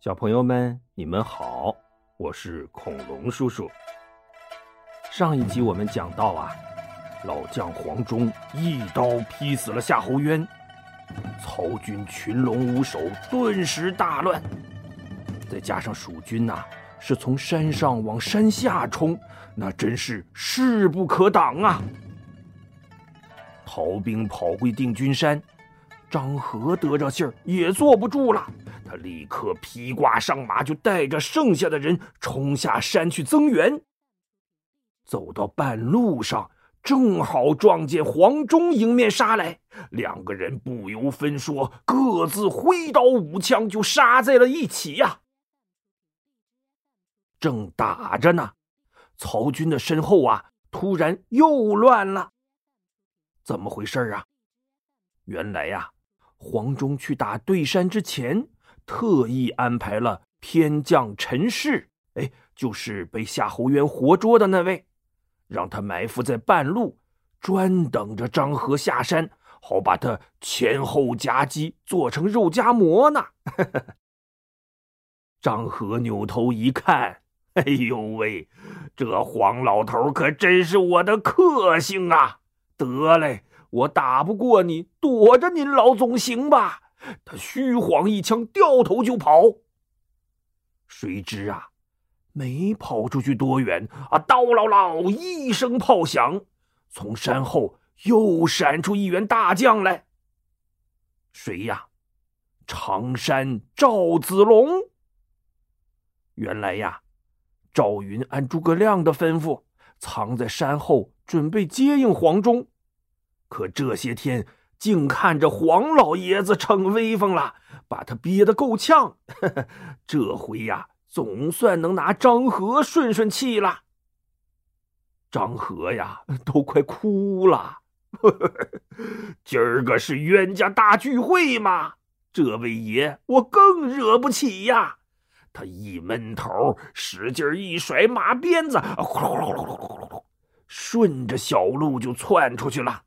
小朋友们，你们好，我是恐龙叔叔。上一集我们讲到啊，老将黄忠一刀劈死了夏侯渊，曹军群龙无首，顿时大乱。再加上蜀军呐，是从山上往山下冲，那真是势不可挡啊！逃兵跑回定军山，张合得着信儿也坐不住了。他立刻披挂上马，就带着剩下的人冲下山去增援。走到半路上，正好撞见黄忠迎面杀来，两个人不由分说，各自挥刀舞枪，就杀在了一起呀。正打着呢，曹军的身后啊，突然又乱了。怎么回事啊？原来呀，黄忠去打对山之前。特意安排了偏将陈氏，哎，就是被夏侯渊活捉的那位，让他埋伏在半路，专等着张合下山，好把他前后夹击，做成肉夹馍呢。张合扭头一看，哎呦喂，这黄老头可真是我的克星啊！得嘞，我打不过你，躲着您老总行吧。他虚晃一枪，掉头就跑。谁知啊，没跑出去多远啊，刀唠唠一声炮响，从山后又闪出一员大将来。谁呀？常山赵子龙。原来呀，赵云按诸葛亮的吩咐，藏在山后，准备接应黄忠。可这些天。竟看着黄老爷子逞威风了，把他憋得够呛。这回呀，总算能拿张和顺顺气了。张和呀，都快哭了。今儿个是冤家大聚会嘛，这位爷我更惹不起呀。他一闷头，使劲一甩马鞭子，呼噜呼噜呼噜呼噜顺着小路就窜出去了。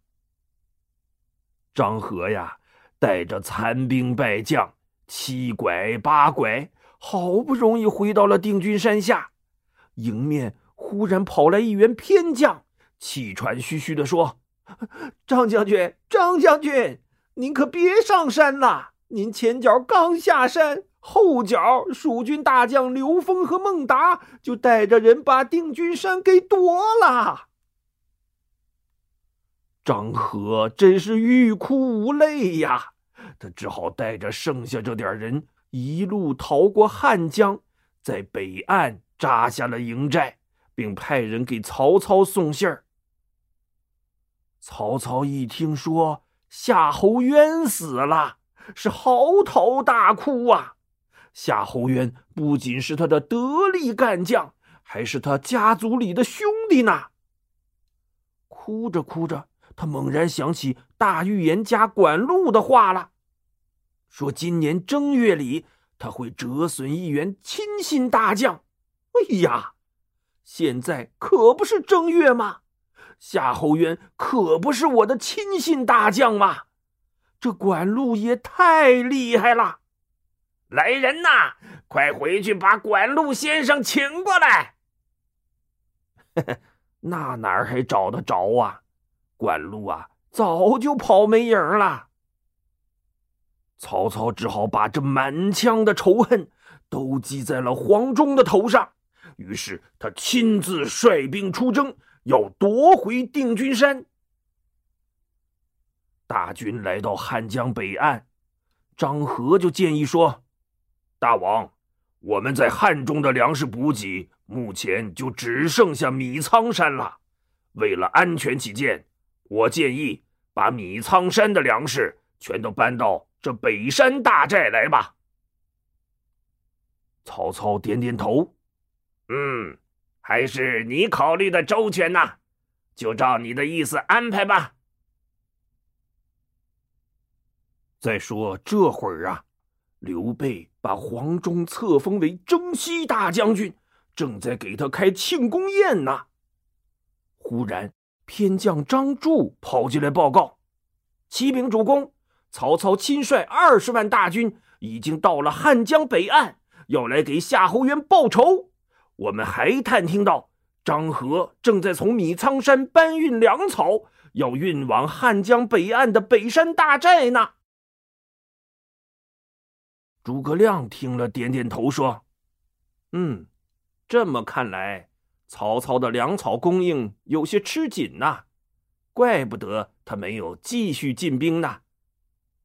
张合呀，带着残兵败将，七拐八拐，好不容易回到了定军山下。迎面忽然跑来一员偏将，气喘吁吁地说：“张将军，张将军，您可别上山呐！您前脚刚下山，后脚蜀军大将刘封和孟达就带着人把定军山给夺了。”张合真是欲哭无泪呀！他只好带着剩下这点人，一路逃过汉江，在北岸扎下了营寨，并派人给曹操送信儿。曹操一听说夏侯渊死了，是嚎啕大哭啊！夏侯渊不仅是他的得力干将，还是他家族里的兄弟呢。哭着哭着。他猛然想起大预言家管路的话了，说今年正月里他会折损一员亲信大将。哎呀，现在可不是正月吗？夏侯渊可不是我的亲信大将吗？这管路也太厉害了！来人呐，快回去把管路先生请过来。那哪儿还找得着啊？管路啊，早就跑没影了。曹操只好把这满腔的仇恨都记在了黄忠的头上，于是他亲自率兵出征，要夺回定军山。大军来到汉江北岸，张合就建议说：“大王，我们在汉中的粮食补给目前就只剩下米仓山了，为了安全起见。”我建议把米仓山的粮食全都搬到这北山大寨来吧。曹操点点头，嗯，还是你考虑的周全呐，就照你的意思安排吧。再说这会儿啊，刘备把黄忠册封为征西大将军，正在给他开庆功宴呢。忽然。偏将张柱跑进来报告：“启禀主公，曹操亲率二十万大军已经到了汉江北岸，要来给夏侯渊报仇。我们还探听到张合正在从米仓山搬运粮草，要运往汉江北岸的北山大寨呢。诸葛亮听了，点点头说：“嗯，这么看来，曹操的粮草供应有些吃紧呐，怪不得他没有继续进兵呢。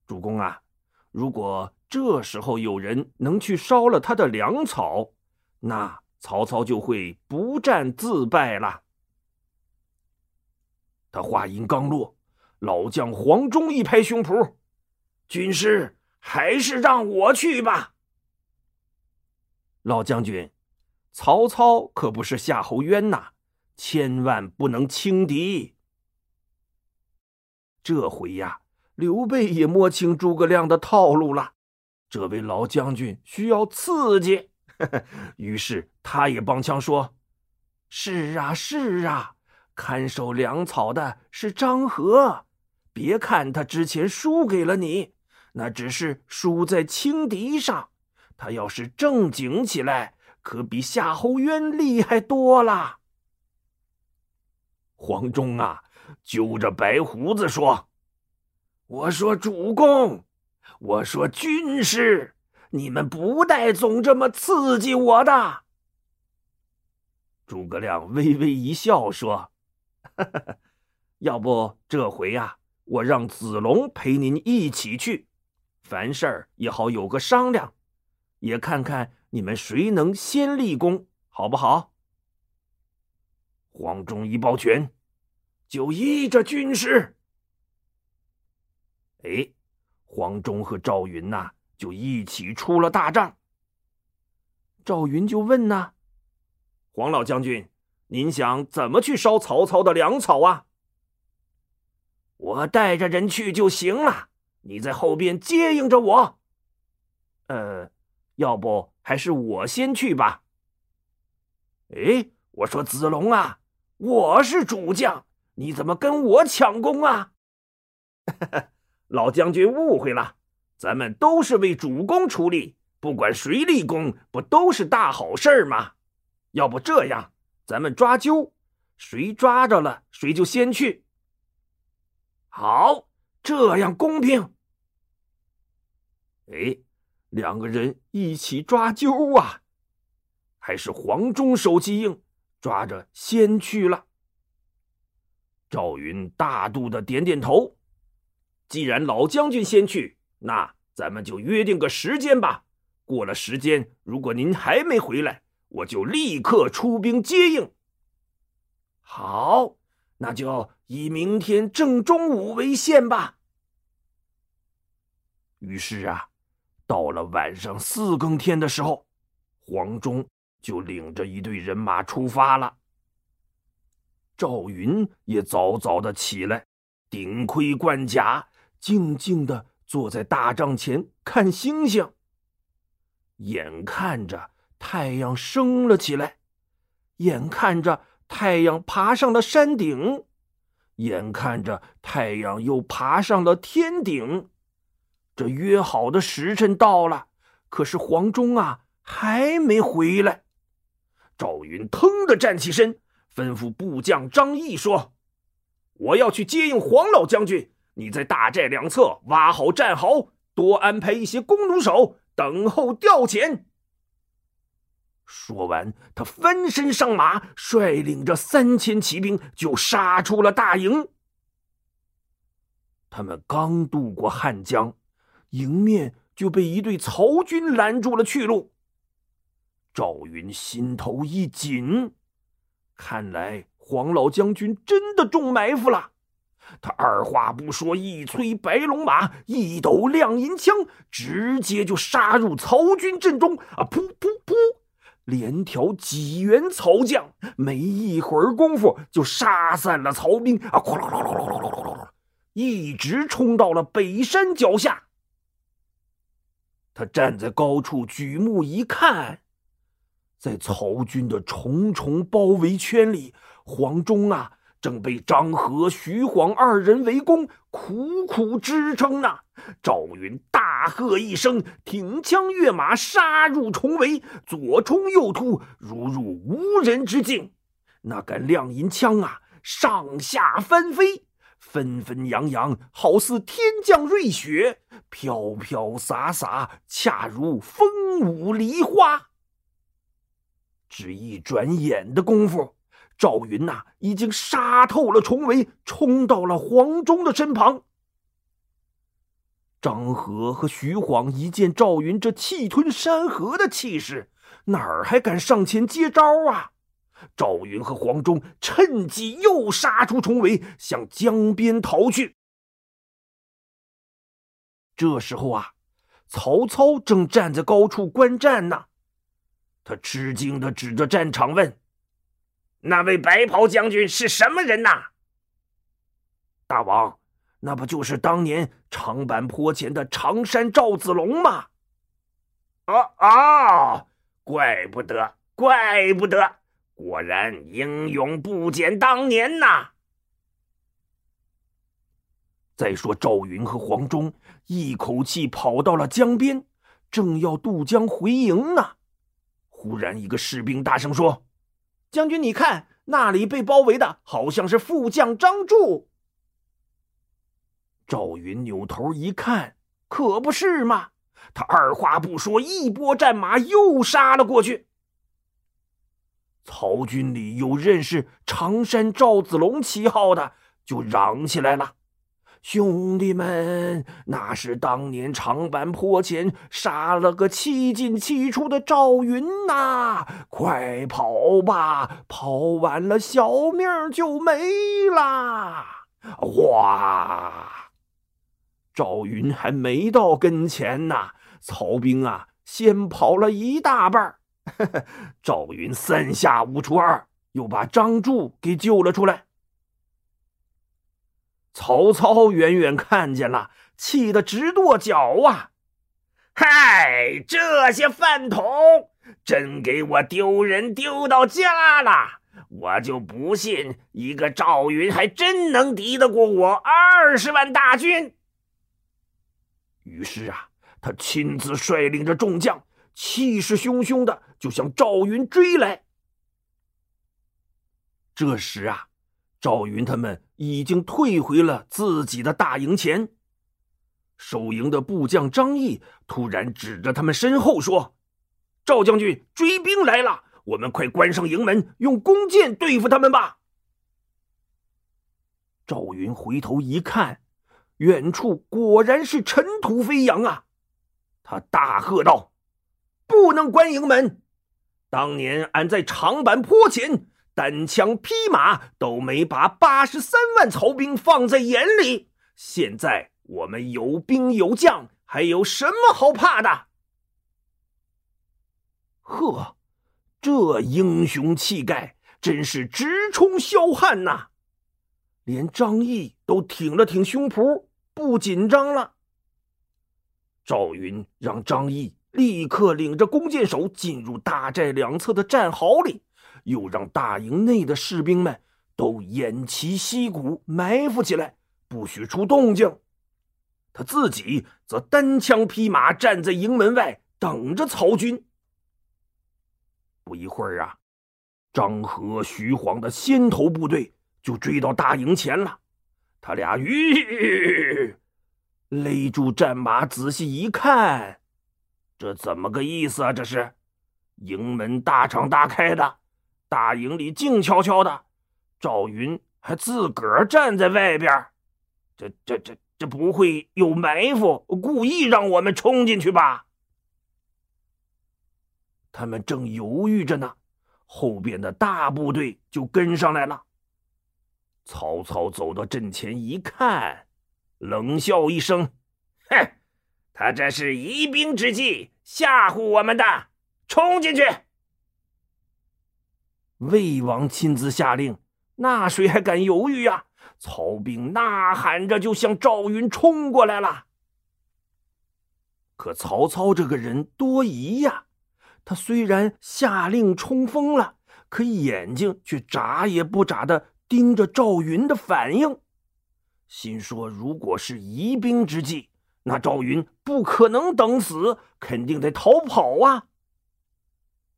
主公啊，如果这时候有人能去烧了他的粮草，那……”曹操就会不战自败了。他话音刚落，老将黄忠一拍胸脯：“军师，还是让我去吧。”老将军，曹操可不是夏侯渊呐，千万不能轻敌。这回呀，刘备也摸清诸葛亮的套路了。这位老将军需要刺激。呵 呵于是他也帮腔说：“是啊，是啊，看守粮草的是张合。别看他之前输给了你，那只是输在轻敌上。他要是正经起来，可比夏侯渊厉害多了。”黄忠啊，揪着白胡子说：“我说主公，我说军师。”你们不带总这么刺激我的。诸葛亮微微一笑说：“ 要不这回呀，我让子龙陪您一起去，凡事也好有个商量，也看看你们谁能先立功，好不好？”黄忠一抱拳，就依着军师。哎，黄忠和赵云呐。就一起出了大帐。赵云就问呐：“黄老将军，您想怎么去烧曹操的粮草啊？”我带着人去就行了，你在后边接应着我。呃，要不还是我先去吧。哎，我说子龙啊，我是主将，你怎么跟我抢功啊？老将军误会了。咱们都是为主公出力，不管谁立功，不都是大好事吗？要不这样，咱们抓阄，谁抓着了，谁就先去。好，这样公平。哎，两个人一起抓阄啊，还是黄忠手气硬，抓着先去了。赵云大度的点点头，既然老将军先去。那咱们就约定个时间吧。过了时间，如果您还没回来，我就立刻出兵接应。好，那就以明天正中午为限吧。于是啊，到了晚上四更天的时候，黄忠就领着一队人马出发了。赵云也早早的起来，顶盔贯甲，静静的。坐在大帐前看星星。眼看着太阳升了起来，眼看着太阳爬上了山顶，眼看着太阳又爬上了天顶。这约好的时辰到了，可是黄忠啊还没回来。赵云腾的站起身，吩咐部将张毅说：“我要去接应黄老将军。”你在大寨两侧挖好战壕，多安排一些弓弩手等候调遣。说完，他翻身上马，率领着三千骑兵就杀出了大营。他们刚渡过汉江，迎面就被一队曹军拦住了去路。赵云心头一紧，看来黄老将军真的中埋伏了。他二话不说，一催白龙马，一抖亮银枪，直接就杀入曹军阵中。啊，噗噗噗！连挑几员曹将，没一会儿功夫就杀散了曹兵。啊，哗啦啦啦啦啦啦啦，一直冲到了北山脚下。他站在高处，举目一看，在曹军的重重包围圈里，黄忠啊！正被张合、徐晃二人围攻，苦苦支撑呢。赵云大大喝一声，挺枪跃马，杀入重围，左冲右突，如入无人之境。那杆亮银枪啊，上下翻飞，纷纷扬扬，好似天降瑞雪，飘飘洒洒，恰如风舞梨花。只一转眼的功夫，赵云呐，已经杀透了重围，冲到了黄忠的身旁。张合和徐晃一见赵云这气吞山河的气势，哪儿还敢上前接招啊？赵云和黄忠趁机又杀出重围，向江边逃去。这时候啊，曹操正站在高处观战呢。他吃惊的指着战场问：“那位白袍将军是什么人呐？”大王。那不就是当年长坂坡前的常山赵子龙吗？哦哦，怪不得，怪不得，果然英勇不减当年呐！再说赵云和黄忠一口气跑到了江边，正要渡江回营呢，忽然一个士兵大声说：“将军，你看那里被包围的，好像是副将张柱。”赵云扭头一看，可不是嘛！他二话不说，一拨战马又杀了过去。曹军里有认识常山赵子龙旗号的，就嚷起来了：“兄弟们，那是当年长坂坡前杀了个七进七出的赵云呐！快跑吧，跑晚了小命就没啦！”哇！赵云还没到跟前呢，曹兵啊，先跑了一大半。赵云三下五除二，又把张柱给救了出来。曹操远远看见了，气得直跺脚啊！嗨，这些饭桶，真给我丢人丢到家了！我就不信一个赵云还真能敌得过我二十万大军。于是啊，他亲自率领着众将，气势汹汹的就向赵云追来。这时啊，赵云他们已经退回了自己的大营前。守营的部将张毅突然指着他们身后说：“赵将军，追兵来了！我们快关上营门，用弓箭对付他们吧！”赵云回头一看。远处果然是尘土飞扬啊！他大喝道：“不能关营门！当年俺在长坂坡前单枪匹马都没把八十三万曹兵放在眼里，现在我们有兵有将，还有什么好怕的？”呵，这英雄气概真是直冲霄汉呐！连张毅都挺了挺胸脯。不紧张了。赵云让张毅立刻领着弓箭手进入大寨两侧的战壕里，又让大营内的士兵们都偃旗息鼓，埋伏起来，不许出动静。他自己则单枪匹马站在营门外，等着曹军。不一会儿啊，张合、徐晃的先头部队就追到大营前了。他俩吁，勒住战马，仔细一看，这怎么个意思啊？这是营门大敞大开的，大营里静悄悄的，赵云还自个儿站在外边。这、这、这、这不会有埋伏，故意让我们冲进去吧？他们正犹豫着呢，后边的大部队就跟上来了。曹操走到阵前一看，冷笑一声：“哼，他这是疑兵之计，吓唬我们的。冲进去！”魏王亲自下令，那谁还敢犹豫呀？曹兵呐喊着就向赵云冲过来了。可曹操这个人多疑呀，他虽然下令冲锋了，可眼睛却眨也不眨的。盯着赵云的反应，心说：“如果是疑兵之计，那赵云不可能等死，肯定得逃跑啊。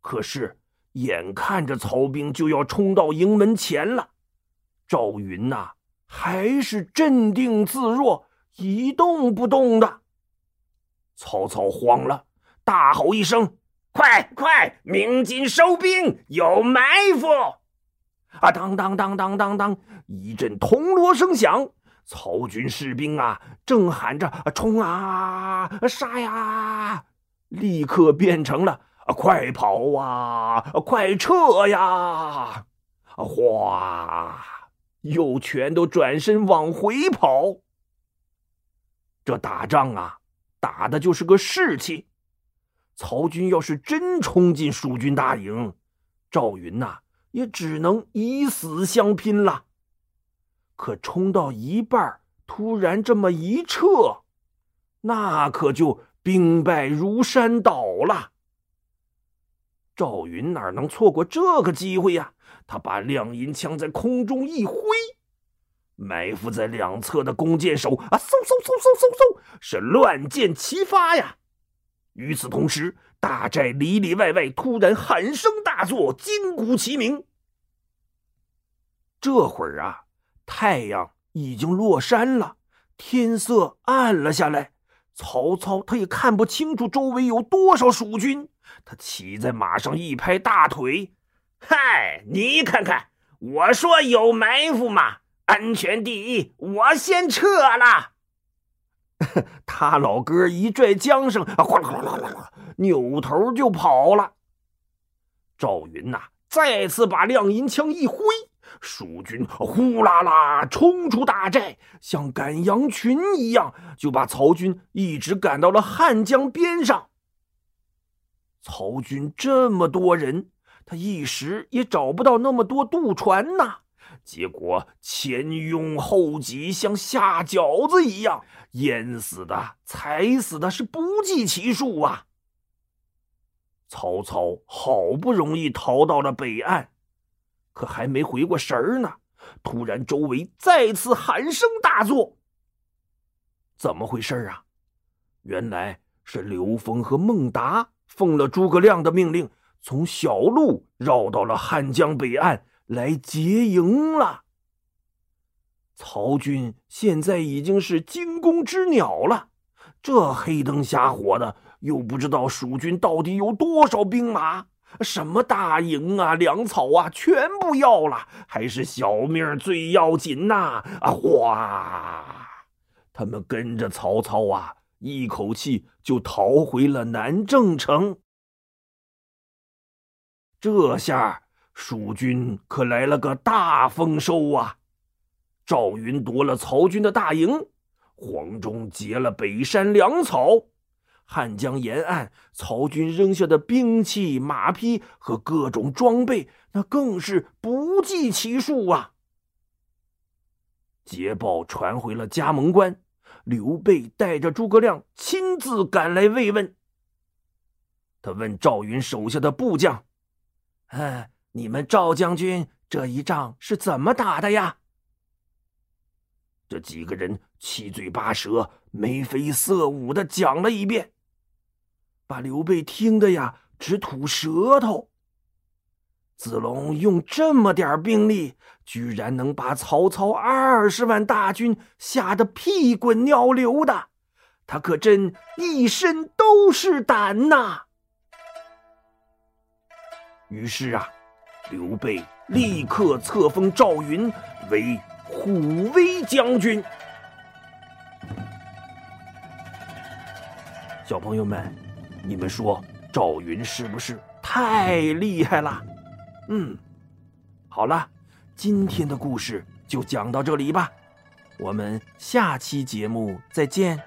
可是眼看着曹兵就要冲到营门前了，赵云呐还是镇定自若，一动不动的。曹操慌了，大吼一声：“快快，鸣金收兵，有埋伏！”啊，当当当当当当，一阵铜锣声响。曹军士兵啊，正喊着“冲啊，杀呀”，立刻变成了“快跑啊，快撤呀”，哗，又全都转身往回跑。这打仗啊，打的就是个士气。曹军要是真冲进蜀军大营，赵云呐，也只能以死相拼了。可冲到一半，突然这么一撤，那可就兵败如山倒了。赵云哪能错过这个机会呀？他把亮银枪在空中一挥，埋伏在两侧的弓箭手啊，嗖嗖嗖嗖嗖嗖，是乱箭齐发呀。与此同时，大寨里里外外突然喊声大作，金鼓齐鸣。这会儿啊。太阳已经落山了，天色暗了下来。曹操他也看不清楚周围有多少蜀军。他骑在马上一拍大腿：“嗨，你看看，我说有埋伏吗？安全第一，我先撤了。”他老哥一拽缰绳，哗啦啦啦啦，扭头就跑了。赵云呐，再次把亮银枪一挥。蜀军呼啦啦冲出大寨，像赶羊群一样，就把曹军一直赶到了汉江边上。曹军这么多人，他一时也找不到那么多渡船呐。结果前拥后挤，像下饺子一样，淹死的、踩死的，是不计其数啊。曹操好不容易逃到了北岸。可还没回过神儿呢，突然周围再次喊声大作。怎么回事啊？原来是刘封和孟达奉了诸葛亮的命令，从小路绕到了汉江北岸来劫营了。曹军现在已经是惊弓之鸟了，这黑灯瞎火的，又不知道蜀军到底有多少兵马。什么大营啊，粮草啊，全部要了，还是小命最要紧呐！啊，哗！他们跟着曹操啊，一口气就逃回了南郑城。这下蜀军可来了个大丰收啊！赵云夺了曹军的大营，黄忠劫了北山粮草。汉江沿岸，曹军扔下的兵器、马匹和各种装备，那更是不计其数啊！捷报传回了加盟关，刘备带着诸葛亮亲自赶来慰问。他问赵云手下的部将：“嗯，你们赵将军这一仗是怎么打的呀？”这几个人七嘴八舌、眉飞色舞的讲了一遍。把刘备听得呀直吐舌头。子龙用这么点兵力，居然能把曹操二十万大军吓得屁滚尿流的，他可真一身都是胆呐！于是啊，刘备立刻册封赵云为虎威将军。小朋友们。你们说赵云是不是太厉害了？嗯，好了，今天的故事就讲到这里吧，我们下期节目再见。